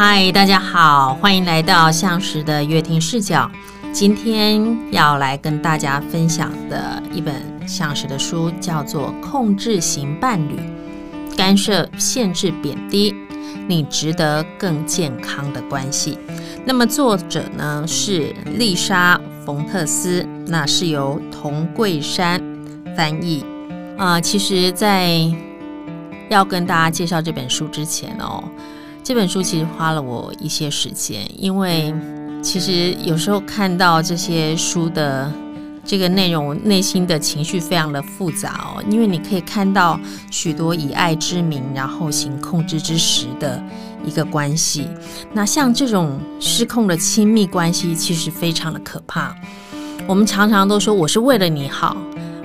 嗨，大家好，欢迎来到向实的乐听视角。今天要来跟大家分享的一本向实的书，叫做《控制型伴侣：干涉、限制、贬低你值得更健康的关系》。那么作者呢是丽莎·冯特斯，那是由童桂珊翻译。啊、呃，其实，在要跟大家介绍这本书之前哦。这本书其实花了我一些时间，因为其实有时候看到这些书的这个内容，内心的情绪非常的复杂哦。因为你可以看到许多以爱之名，然后行控制之实的一个关系。那像这种失控的亲密关系，其实非常的可怕。我们常常都说我是为了你好，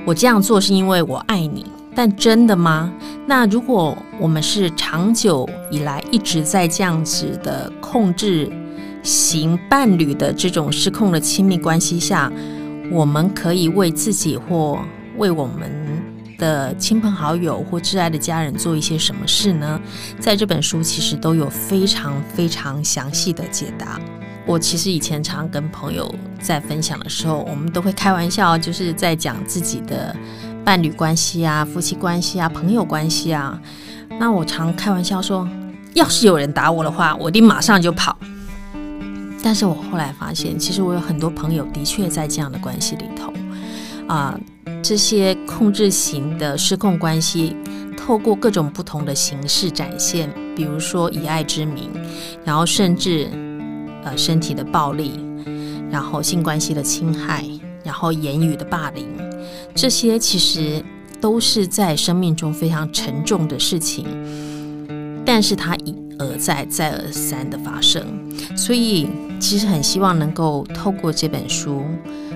我这样做是因为我爱你。但真的吗？那如果我们是长久以来一直在这样子的控制型伴侣的这种失控的亲密关系下，我们可以为自己或为我们的亲朋好友或挚爱的家人做一些什么事呢？在这本书其实都有非常非常详细的解答。我其实以前常跟朋友在分享的时候，我们都会开玩笑，就是在讲自己的。伴侣关系啊，夫妻关系啊，朋友关系啊，那我常开玩笑说，要是有人打我的话，我一定马上就跑。但是我后来发现，其实我有很多朋友的确在这样的关系里头啊，这些控制型的失控关系，透过各种不同的形式展现，比如说以爱之名，然后甚至呃身体的暴力，然后性关系的侵害，然后言语的霸凌。这些其实都是在生命中非常沉重的事情，但是它一而再、再而三的发生，所以其实很希望能够透过这本书，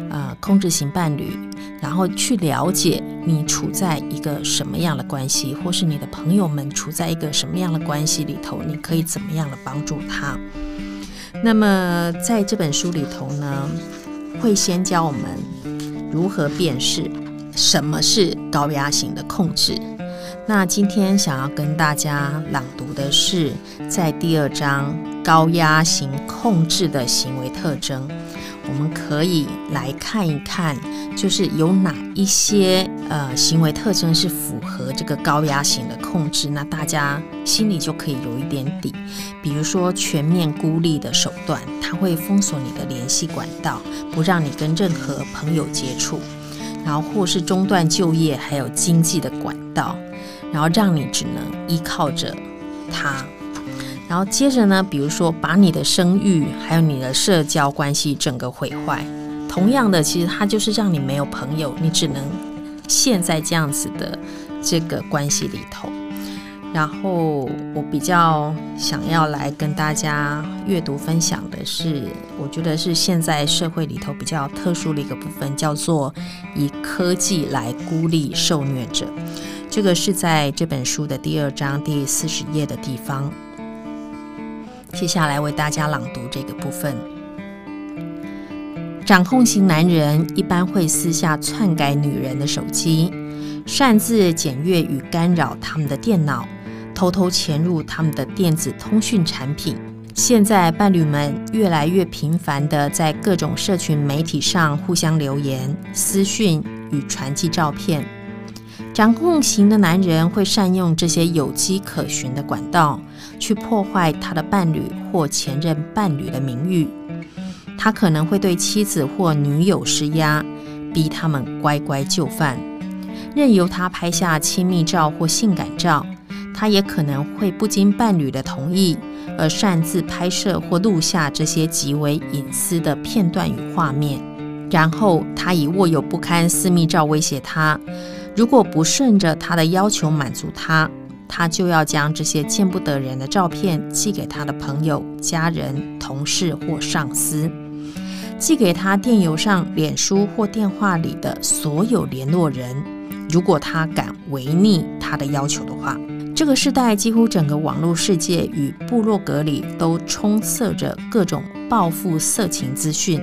呃，控制型伴侣，然后去了解你处在一个什么样的关系，或是你的朋友们处在一个什么样的关系里头，你可以怎么样的帮助他。那么在这本书里头呢，会先教我们如何辨识。什么是高压型的控制？那今天想要跟大家朗读的是在第二章高压型控制的行为特征。我们可以来看一看，就是有哪一些呃行为特征是符合这个高压型的控制，那大家心里就可以有一点底。比如说全面孤立的手段，它会封锁你的联系管道，不让你跟任何朋友接触。然后或是中断就业，还有经济的管道，然后让你只能依靠着他。然后接着呢，比如说把你的声誉还有你的社交关系整个毁坏。同样的，其实它就是让你没有朋友，你只能陷在这样子的这个关系里头。然后我比较想要来跟大家阅读分享的是，我觉得是现在社会里头比较特殊的一个部分，叫做以科技来孤立受虐者。这个是在这本书的第二章第四十页的地方。接下来为大家朗读这个部分。掌控型男人一般会私下篡改女人的手机，擅自检阅与干扰他们的电脑。偷偷潜入他们的电子通讯产品。现在，伴侣们越来越频繁地在各种社群媒体上互相留言、私讯与传寄照片。掌控型的男人会善用这些有迹可循的管道，去破坏他的伴侣或前任伴侣的名誉。他可能会对妻子或女友施压，逼他们乖乖就范，任由他拍下亲密照或性感照。他也可能会不经伴侣的同意而擅自拍摄或录下这些极为隐私的片段与画面，然后他以握有不堪私密照威胁他，如果不顺着他的要求满足他，他就要将这些见不得人的照片寄给他的朋友、家人、同事或上司，寄给他电邮上、脸书或电话里的所有联络人，如果他敢违逆他的要求的话。这个时代几乎整个网络世界与部落格里都充塞着各种报复色情资讯，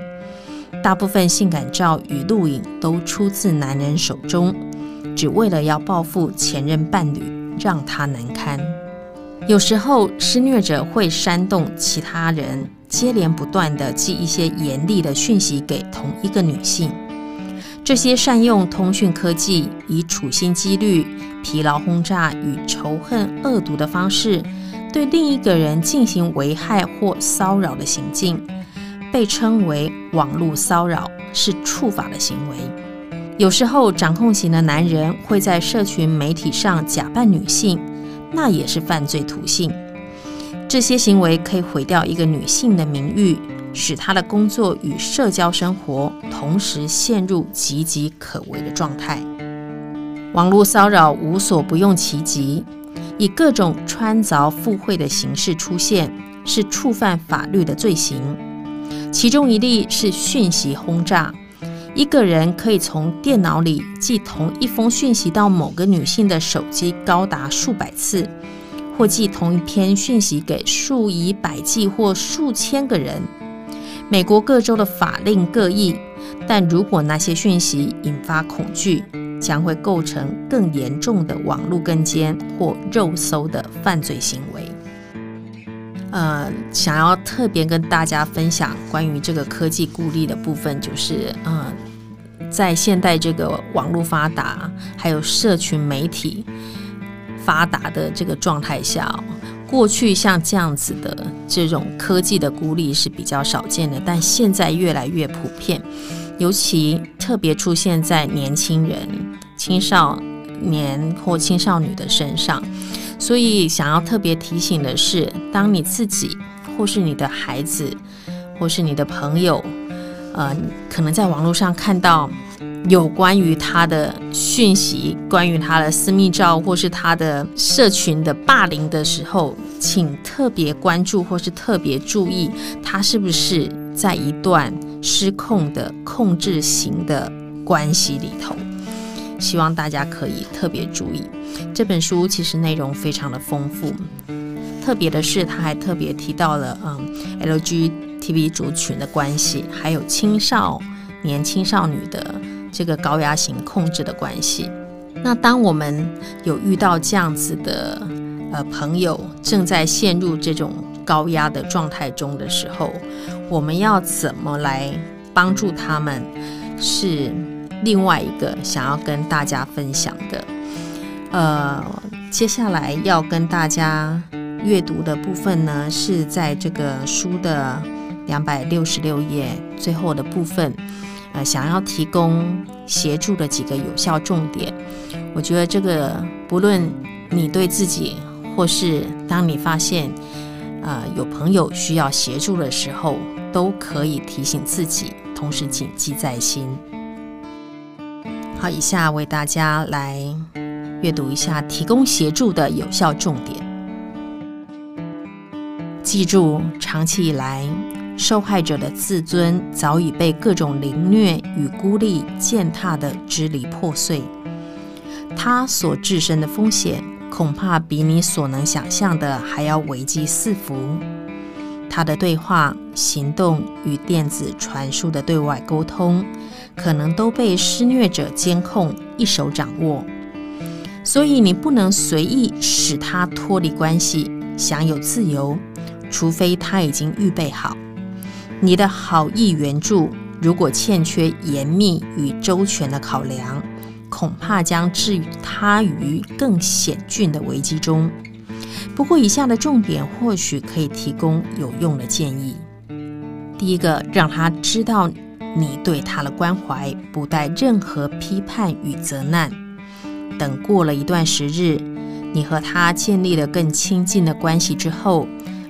大部分性感照与录影都出自男人手中，只为了要报复前任伴侣，让他难堪。有时候施虐者会煽动其他人接连不断地寄一些严厉的讯息给同一个女性。这些善用通讯科技，以处心积虑、疲劳轰炸与仇恨恶毒的方式，对另一个人进行危害或骚扰的行径，被称为网络骚扰，是触法的行为。有时候，掌控型的男人会在社群媒体上假扮女性，那也是犯罪途径。这些行为可以毁掉一个女性的名誉。使她的工作与社交生活同时陷入岌岌可危的状态。网络骚扰无所不用其极，以各种穿凿附会的形式出现，是触犯法律的罪行。其中一例是讯息轰炸，一个人可以从电脑里寄同一封讯息到某个女性的手机高达数百次，或寄同一篇讯息给数以百计或数千个人。美国各州的法令各异，但如果那些讯息引发恐惧，将会构成更严重的网络跟监或肉搜的犯罪行为。呃，想要特别跟大家分享关于这个科技孤立的部分，就是呃，在现代这个网络发达，还有社群媒体发达的这个状态下。过去像这样子的这种科技的孤立是比较少见的，但现在越来越普遍，尤其特别出现在年轻人、青少年或青少女的身上。所以想要特别提醒的是，当你自己或是你的孩子或是你的朋友，呃，可能在网络上看到。有关于他的讯息，关于他的私密照，或是他的社群的霸凌的时候，请特别关注或是特别注意，他是不是在一段失控的控制型的关系里头。希望大家可以特别注意。这本书其实内容非常的丰富，特别的是他还特别提到了嗯 LGTB 族群的关系，还有青少年青少女的。这个高压型控制的关系，那当我们有遇到这样子的呃朋友正在陷入这种高压的状态中的时候，我们要怎么来帮助他们？是另外一个想要跟大家分享的。呃，接下来要跟大家阅读的部分呢，是在这个书的两百六十六页最后的部分。呃，想要提供协助的几个有效重点，我觉得这个不论你对自己，或是当你发现，呃，有朋友需要协助的时候，都可以提醒自己，同时谨记在心。好，以下为大家来阅读一下提供协助的有效重点。记住，长期以来。受害者的自尊早已被各种凌虐与孤立践踏得支离破碎，他所置身的风险恐怕比你所能想象的还要危机四伏。他的对话、行动与电子传输的对外沟通，可能都被施虐者监控、一手掌握，所以你不能随意使他脱离关系，享有自由，除非他已经预备好。你的好意援助，如果欠缺严密与周全的考量，恐怕将置他于更险峻的危机中。不过，以下的重点或许可以提供有用的建议：第一个，让他知道你对他的关怀不带任何批判与责难。等过了一段时日，你和他建立了更亲近的关系之后。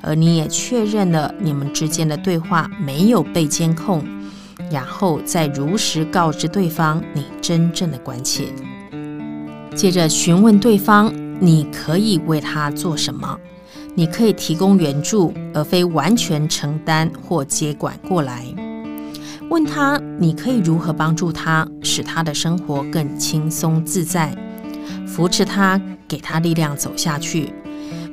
而你也确认了你们之间的对话没有被监控，然后再如实告知对方你真正的关切。接着询问对方，你可以为他做什么？你可以提供援助，而非完全承担或接管过来。问他，你可以如何帮助他，使他的生活更轻松自在，扶持他，给他力量走下去。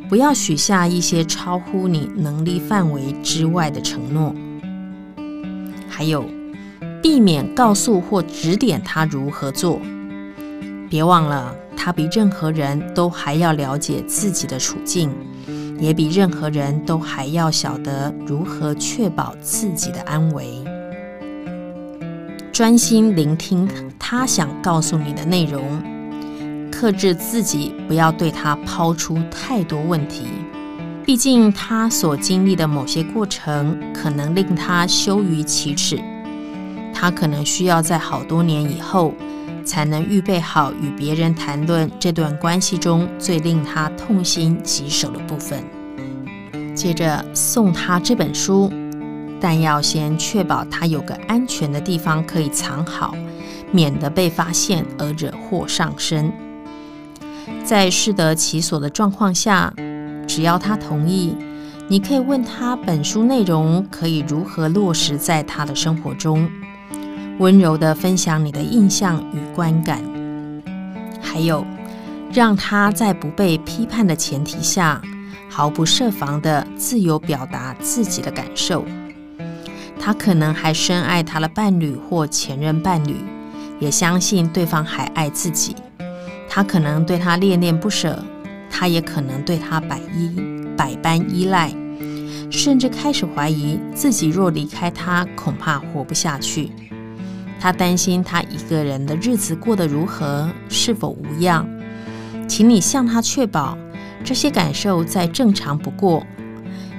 不要许下一些超乎你能力范围之外的承诺。还有，避免告诉或指点他如何做。别忘了，他比任何人都还要了解自己的处境，也比任何人都还要晓得如何确保自己的安危。专心聆听他想告诉你的内容，克制自己，不要对他抛出太多问题。毕竟他所经历的某些过程，可能令他羞于启齿。他可能需要在好多年以后，才能预备好与别人谈论这段关系中最令他痛心疾首的部分。接着送他这本书，但要先确保他有个安全的地方可以藏好，免得被发现而惹祸上身。在适得其所的状况下，只要他同意，你可以问他本书内容可以如何落实在他的生活中。温柔地分享你的印象与观感，还有让他在不被批判的前提下，毫不设防地自由表达自己的感受。他可能还深爱他的伴侣或前任伴侣，也相信对方还爱自己。他可能对他恋恋不舍，他也可能对他百依百般依赖，甚至开始怀疑自己若离开他，恐怕活不下去。他担心他一个人的日子过得如何，是否无恙？请你向他确保这些感受再正常不过。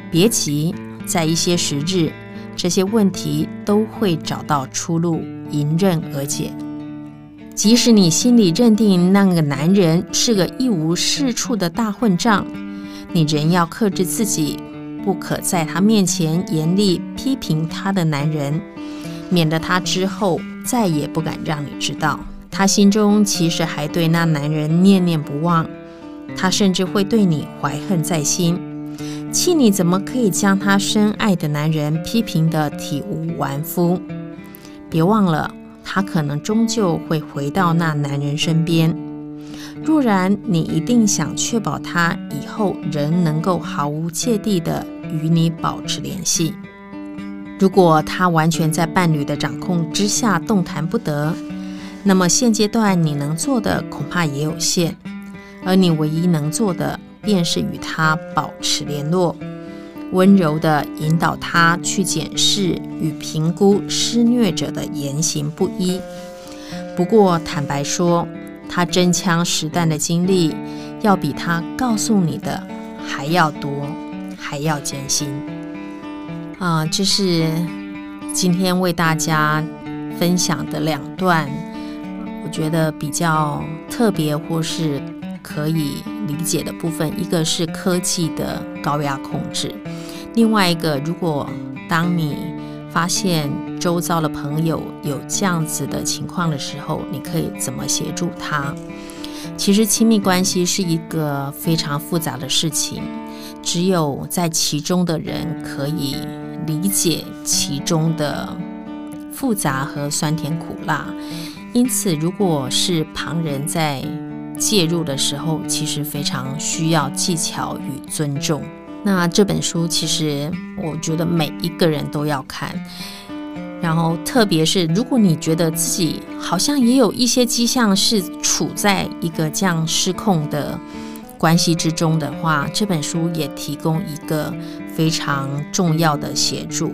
别急，在一些时日，这些问题都会找到出路，迎刃而解。即使你心里认定那个男人是个一无是处的大混账，你仍要克制自己，不可在他面前严厉批评他的男人，免得他之后。再也不敢让你知道，他心中其实还对那男人念念不忘，他甚至会对你怀恨在心，气你怎么可以将他深爱的男人批评得体无完肤？别忘了，他可能终究会回到那男人身边。若然你一定想确保他以后仍能够毫无芥蒂地与你保持联系。如果他完全在伴侣的掌控之下动弹不得，那么现阶段你能做的恐怕也有限，而你唯一能做的便是与他保持联络，温柔地引导他去检视与评估施虐者的言行不一。不过坦白说，他真枪实弹的经历要比他告诉你的还要多，还要艰辛。啊，这是今天为大家分享的两段，我觉得比较特别或是可以理解的部分。一个是科技的高压控制，另外一个，如果当你发现周遭的朋友有这样子的情况的时候，你可以怎么协助他？其实亲密关系是一个非常复杂的事情，只有在其中的人可以。理解其中的复杂和酸甜苦辣，因此，如果是旁人在介入的时候，其实非常需要技巧与尊重。那这本书其实我觉得每一个人都要看，然后特别是如果你觉得自己好像也有一些迹象是处在一个这样失控的关系之中的话，这本书也提供一个。非常重要的协助，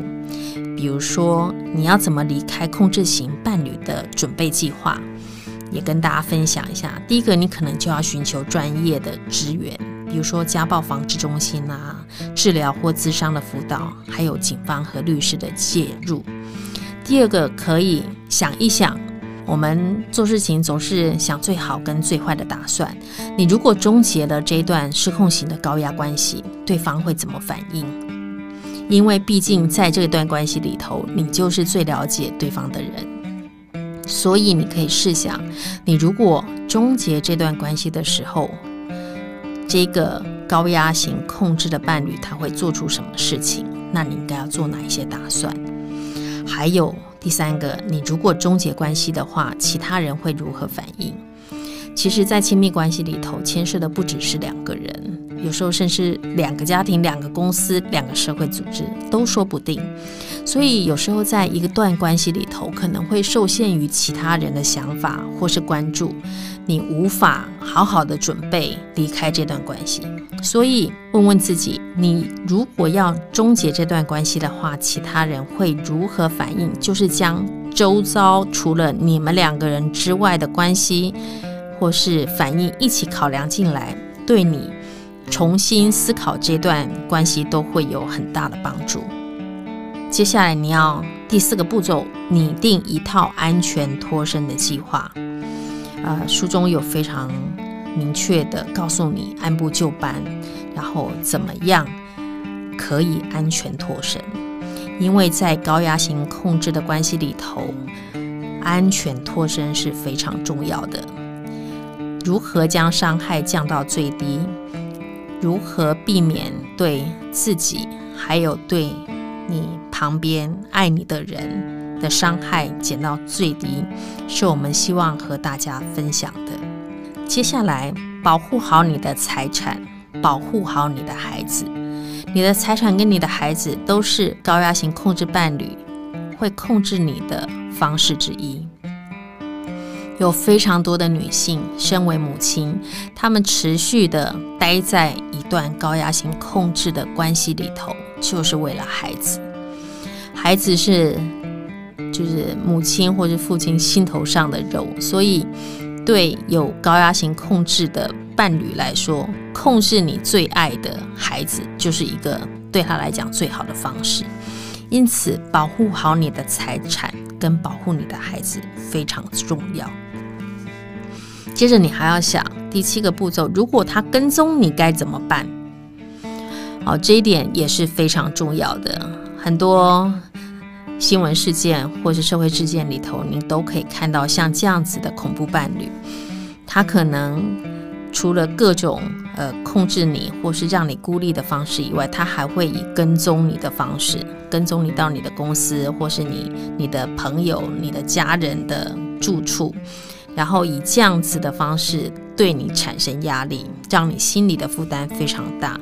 比如说你要怎么离开控制型伴侣的准备计划，也跟大家分享一下。第一个，你可能就要寻求专业的支援，比如说家暴防治中心啊，治疗或咨商的辅导，还有警方和律师的介入。第二个，可以想一想。我们做事情总是想最好跟最坏的打算。你如果终结了这一段失控型的高压关系，对方会怎么反应？因为毕竟在这段关系里头，你就是最了解对方的人。所以你可以试想，你如果终结这段关系的时候，这个高压型控制的伴侣他会做出什么事情？那你应该要做哪一些打算？还有。第三个，你如果终结关系的话，其他人会如何反应？其实，在亲密关系里头，牵涉的不只是两个人，有时候甚至两个家庭、两个公司、两个社会组织都说不定。所以，有时候在一个段关系里头，可能会受限于其他人的想法或是关注，你无法好好的准备离开这段关系。所以问问自己，你如果要终结这段关系的话，其他人会如何反应？就是将周遭除了你们两个人之外的关系或是反应一起考量进来，对你重新思考这段关系都会有很大的帮助。接下来你要第四个步骤，拟定一套安全脱身的计划。呃，书中有非常。明确的告诉你按部就班，然后怎么样可以安全脱身？因为在高压型控制的关系里头，安全脱身是非常重要的。如何将伤害降到最低？如何避免对自己还有对你旁边爱你的人的伤害减到最低？是我们希望和大家分享的。接下来，保护好你的财产，保护好你的孩子。你的财产跟你的孩子都是高压型控制伴侣会控制你的方式之一。有非常多的女性身为母亲，她们持续的待在一段高压型控制的关系里头，就是为了孩子。孩子是就是母亲或者父亲心头上的肉，所以。对有高压型控制的伴侣来说，控制你最爱的孩子，就是一个对他来讲最好的方式。因此，保护好你的财产跟保护你的孩子非常重要。接着，你还要想第七个步骤：如果他跟踪你，该怎么办？好，这一点也是非常重要的。很多。新闻事件或是社会事件里头，你都可以看到像这样子的恐怖伴侣，他可能除了各种呃控制你或是让你孤立的方式以外，他还会以跟踪你的方式，跟踪你到你的公司或是你你的朋友、你的家人的住处。然后以这样子的方式对你产生压力，让你心里的负担非常大。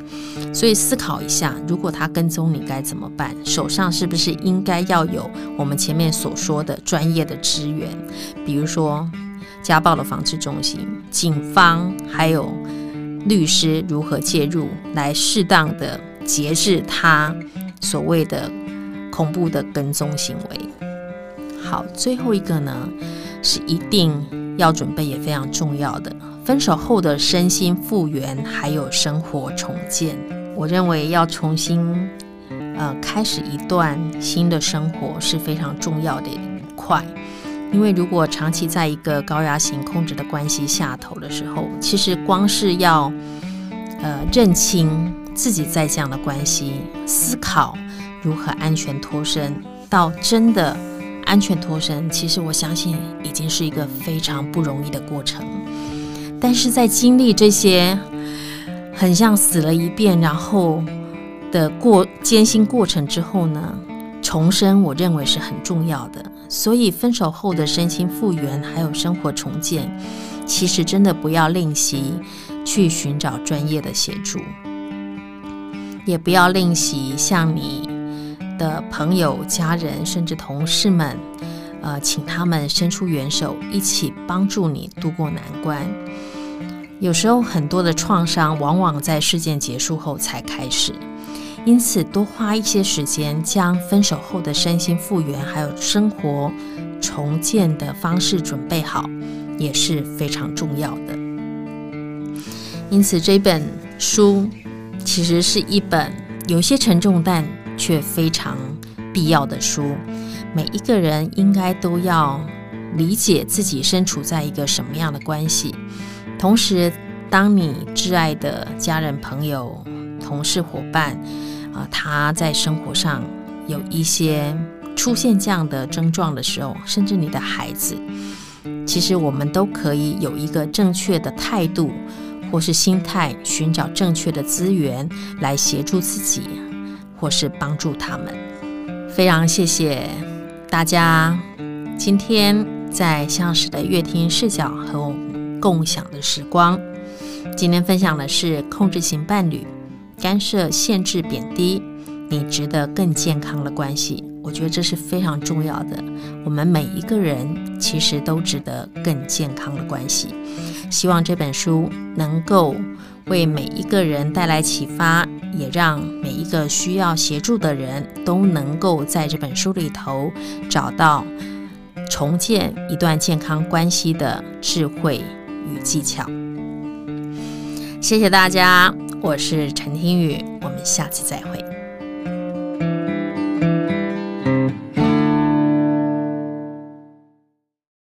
所以思考一下，如果他跟踪你该怎么办？手上是不是应该要有我们前面所说的专业的资源，比如说家暴的防治中心、警方，还有律师如何介入，来适当的节制他所谓的恐怖的跟踪行为。好，最后一个呢，是一定。要准备也非常重要的，分手后的身心复原，还有生活重建。我认为要重新呃开始一段新的生活是非常重要的一块，因为如果长期在一个高压型控制的关系下头的时候，其实光是要呃认清自己在这样的关系，思考如何安全脱身，到真的。安全脱身，其实我相信已经是一个非常不容易的过程。但是在经历这些很像死了一遍，然后的过艰辛过程之后呢，重生我认为是很重要的。所以分手后的身心复原，还有生活重建，其实真的不要吝惜去寻找专业的协助，也不要吝惜像你。的朋友、家人，甚至同事们，呃，请他们伸出援手，一起帮助你度过难关。有时候，很多的创伤往往在事件结束后才开始，因此多花一些时间，将分手后的身心复原，还有生活重建的方式准备好，也是非常重要的。因此，这本书其实是一本有些沉重，但却非常必要的书，每一个人应该都要理解自己身处在一个什么样的关系。同时，当你挚爱的家人、朋友、同事、伙伴，啊、呃，他在生活上有一些出现这样的症状的时候，甚至你的孩子，其实我们都可以有一个正确的态度或是心态，寻找正确的资源来协助自己。或是帮助他们，非常谢谢大家今天在相识的乐听视角和我共享的时光。今天分享的是控制型伴侣干涉、限制、贬低，你值得更健康的关系。我觉得这是非常重要的。我们每一个人其实都值得更健康的关系。希望这本书能够为每一个人带来启发，也让每一个需要协助的人都能够在这本书里头找到重建一段健康关系的智慧与技巧。谢谢大家，我是陈听雨，我们下期再会。